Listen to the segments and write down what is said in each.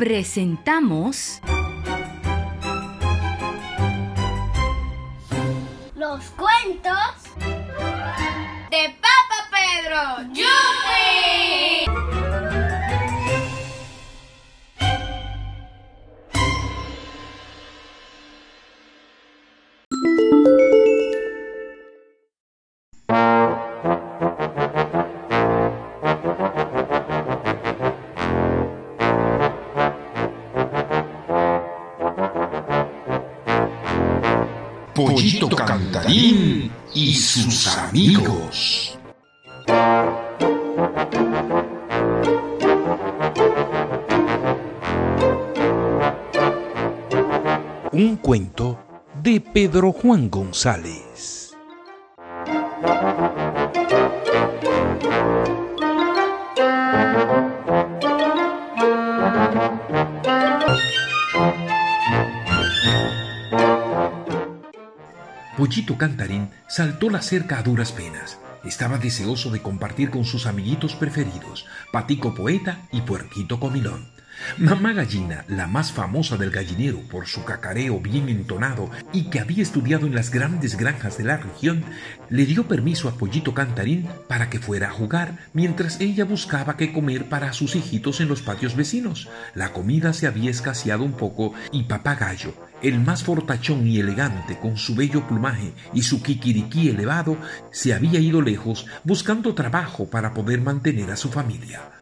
presentamos Los cuentos de Papa Pedro. ¡Yupi! Pollito Cantarín y sus amigos. Un cuento de Pedro Juan González. Pollito Cantarín saltó la cerca a duras penas. Estaba deseoso de compartir con sus amiguitos preferidos, Patico Poeta y Puerquito Comilón. Mamá Gallina, la más famosa del gallinero por su cacareo bien entonado y que había estudiado en las grandes granjas de la región, le dio permiso a Pollito Cantarín para que fuera a jugar mientras ella buscaba qué comer para sus hijitos en los patios vecinos. La comida se había escaseado un poco y Papá Gallo, el más fortachón y elegante con su bello plumaje y su kikiriquí elevado, se había ido lejos buscando trabajo para poder mantener a su familia.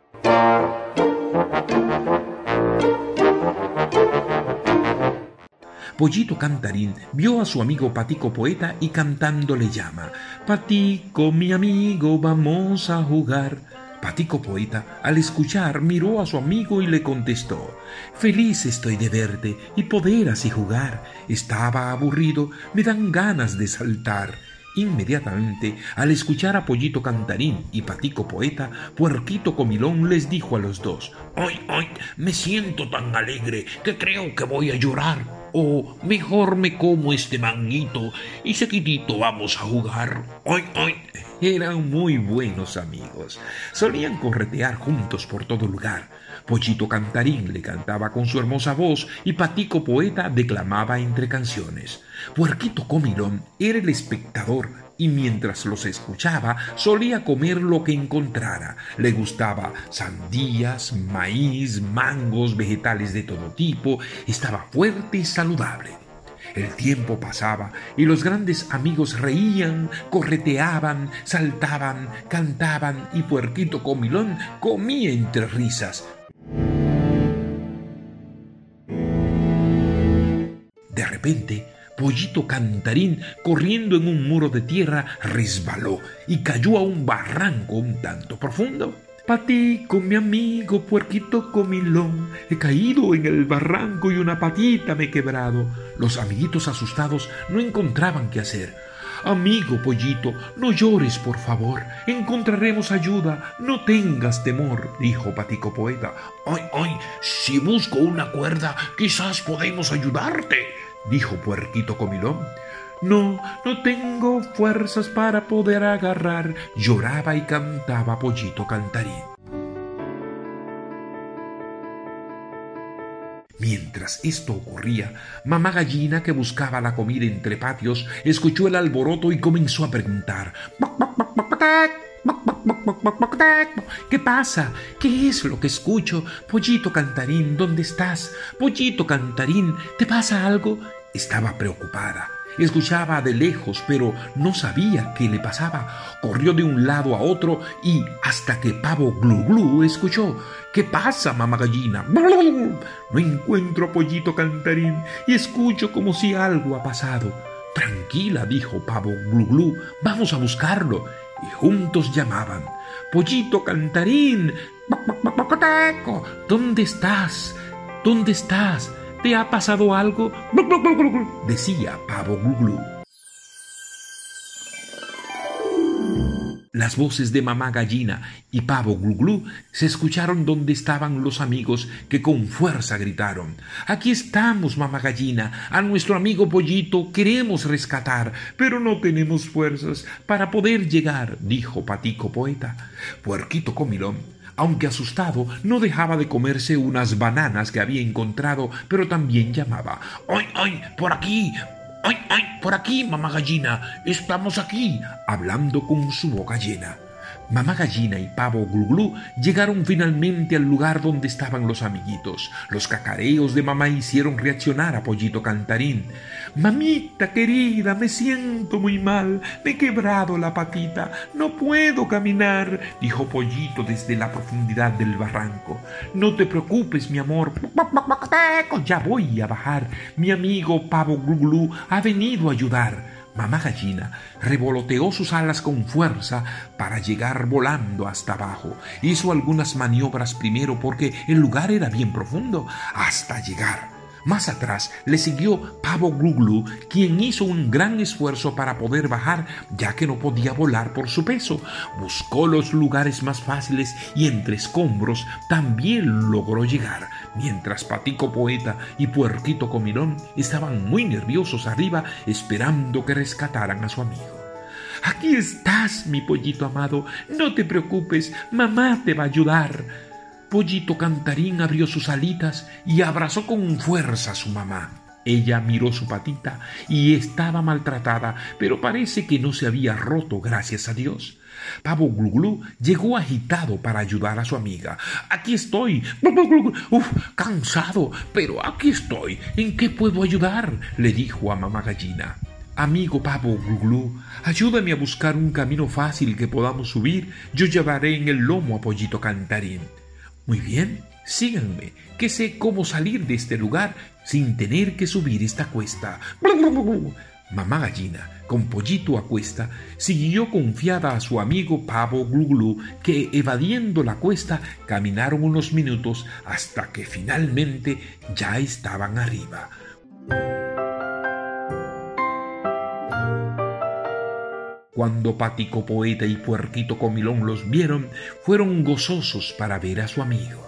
Pollito Cantarín vio a su amigo Patico Poeta y cantando le llama, Patico, mi amigo, vamos a jugar. Patico Poeta, al escuchar, miró a su amigo y le contestó, Feliz estoy de verte y poder así jugar. Estaba aburrido, me dan ganas de saltar. Inmediatamente, al escuchar a Pollito Cantarín y Patico Poeta, Puerquito Comilón les dijo a los dos, ¡Ay, ay! Me siento tan alegre que creo que voy a llorar. O mejor me como este manguito y seguidito vamos a jugar. ¡Ay, ay! Eran muy buenos amigos. Solían corretear juntos por todo lugar. Pollito Cantarín le cantaba con su hermosa voz y Patico Poeta declamaba entre canciones. Puerquito Comilón era el espectador y mientras los escuchaba solía comer lo que encontrara. Le gustaba sandías, maíz, mangos, vegetales de todo tipo. Estaba fuerte y saludable. El tiempo pasaba y los grandes amigos reían, correteaban, saltaban, cantaban y Puerquito Comilón comía entre risas. De repente, Pollito Cantarín, corriendo en un muro de tierra, resbaló y cayó a un barranco un tanto profundo. Patico, mi amigo, puerquito comilón, he caído en el barranco y una patita me he quebrado. Los amiguitos asustados no encontraban qué hacer. Amigo pollito, no llores, por favor. Encontraremos ayuda. No tengas temor, dijo Patico Poeta. Ay, ay, si busco una cuerda, quizás podemos ayudarte, dijo Puerquito Comilón. No, no tengo fuerzas para poder agarrar, lloraba y cantaba Pollito Cantarín. Mientras esto ocurría, mamá gallina que buscaba la comida entre patios escuchó el alboroto y comenzó a preguntar. ¿Qué pasa? ¿Qué es lo que escucho? Pollito Cantarín, ¿dónde estás? Pollito Cantarín, ¿te pasa algo? Estaba preocupada. Escuchaba de lejos, pero no sabía qué le pasaba. Corrió de un lado a otro y hasta que Pavo Glu escuchó. ¿Qué pasa, mamá gallina? No encuentro a Pollito Cantarín y escucho como si algo ha pasado. Tranquila, dijo Pavo Glu, vamos a buscarlo. Y juntos llamaban. Pollito Cantarín. ¿Dónde estás? ¿Dónde estás? ¿Te ha pasado algo? Decía Pavo Glu Las voces de mamá gallina y pavo glu se escucharon donde estaban los amigos que con fuerza gritaron Aquí estamos, mamá gallina, a nuestro amigo pollito queremos rescatar, pero no tenemos fuerzas para poder llegar, dijo Patico Poeta. Puerquito Comilón Aunque asustado, no dejaba de comerse unas bananas que había encontrado, pero también llamaba. ¡Ay, ay! ¡Por aquí! ¡Ay, ay! ¡Por aquí, mamá gallina! ¡Estamos aquí! hablando con su boca llena. Mamá Gallina y Pavo Glu llegaron finalmente al lugar donde estaban los amiguitos. Los cacareos de mamá hicieron reaccionar a Pollito Cantarín. Mamita querida, me siento muy mal, me he quebrado la patita, no puedo caminar, dijo Pollito desde la profundidad del barranco. No te preocupes, mi amor, ya voy a bajar. Mi amigo Pavo Glu ha venido a ayudar. Mamá gallina revoloteó sus alas con fuerza para llegar volando hasta abajo. Hizo algunas maniobras primero porque el lugar era bien profundo hasta llegar más atrás le siguió Pavo Gluglu, quien hizo un gran esfuerzo para poder bajar, ya que no podía volar por su peso. Buscó los lugares más fáciles y entre escombros también logró llegar, mientras Patico Poeta y Puerquito Comilón estaban muy nerviosos arriba esperando que rescataran a su amigo. Aquí estás, mi pollito amado, no te preocupes, mamá te va a ayudar Pollito Cantarín abrió sus alitas y abrazó con fuerza a su mamá. Ella miró su patita y estaba maltratada, pero parece que no se había roto, gracias a Dios. Pavo Gluglu llegó agitado para ayudar a su amiga. Aquí estoy. Uf, cansado, pero aquí estoy. ¿En qué puedo ayudar? le dijo a mamá gallina. Amigo Pavo Gluglu, ayúdame a buscar un camino fácil que podamos subir. Yo llevaré en el lomo a Pollito Cantarín. Muy bien, síganme, que sé cómo salir de este lugar sin tener que subir esta cuesta. Mamá gallina, con pollito a cuesta, siguió confiada a su amigo Pavo Gluglu, que evadiendo la cuesta caminaron unos minutos hasta que finalmente ya estaban arriba. Cuando Patico Poeta y Puerquito Comilón los vieron, fueron gozosos para ver a su amigo.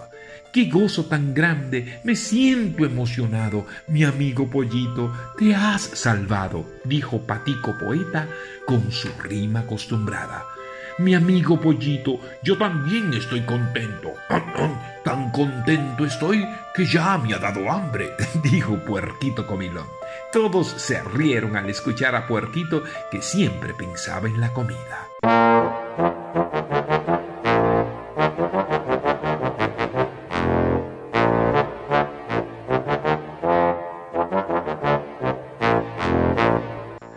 ¡Qué gozo tan grande! Me siento emocionado. Mi amigo Pollito, te has salvado, dijo Patico Poeta con su rima acostumbrada. Mi amigo Pollito, yo también estoy contento. Tan contento estoy que ya me ha dado hambre, dijo Puerquito Comilón. Todos se rieron al escuchar a Puerquito que siempre pensaba en la comida.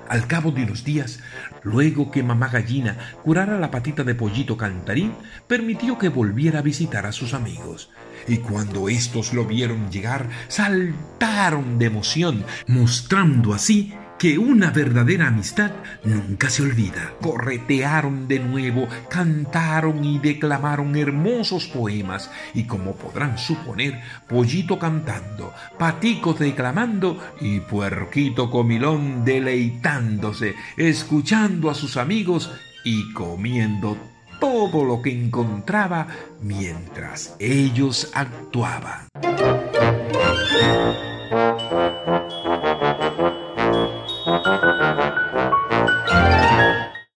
Al cabo de unos días, luego que mamá gallina curara la patita de pollito cantarín, permitió que volviera a visitar a sus amigos. Y cuando estos lo vieron llegar, saltaron de emoción, mostrando así que una verdadera amistad nunca se olvida. Corretearon de nuevo, cantaron y declamaron hermosos poemas y como podrán suponer, Pollito cantando, Patico declamando y Puerquito Comilón deleitándose, escuchando a sus amigos y comiendo todo lo que encontraba mientras ellos actuaban.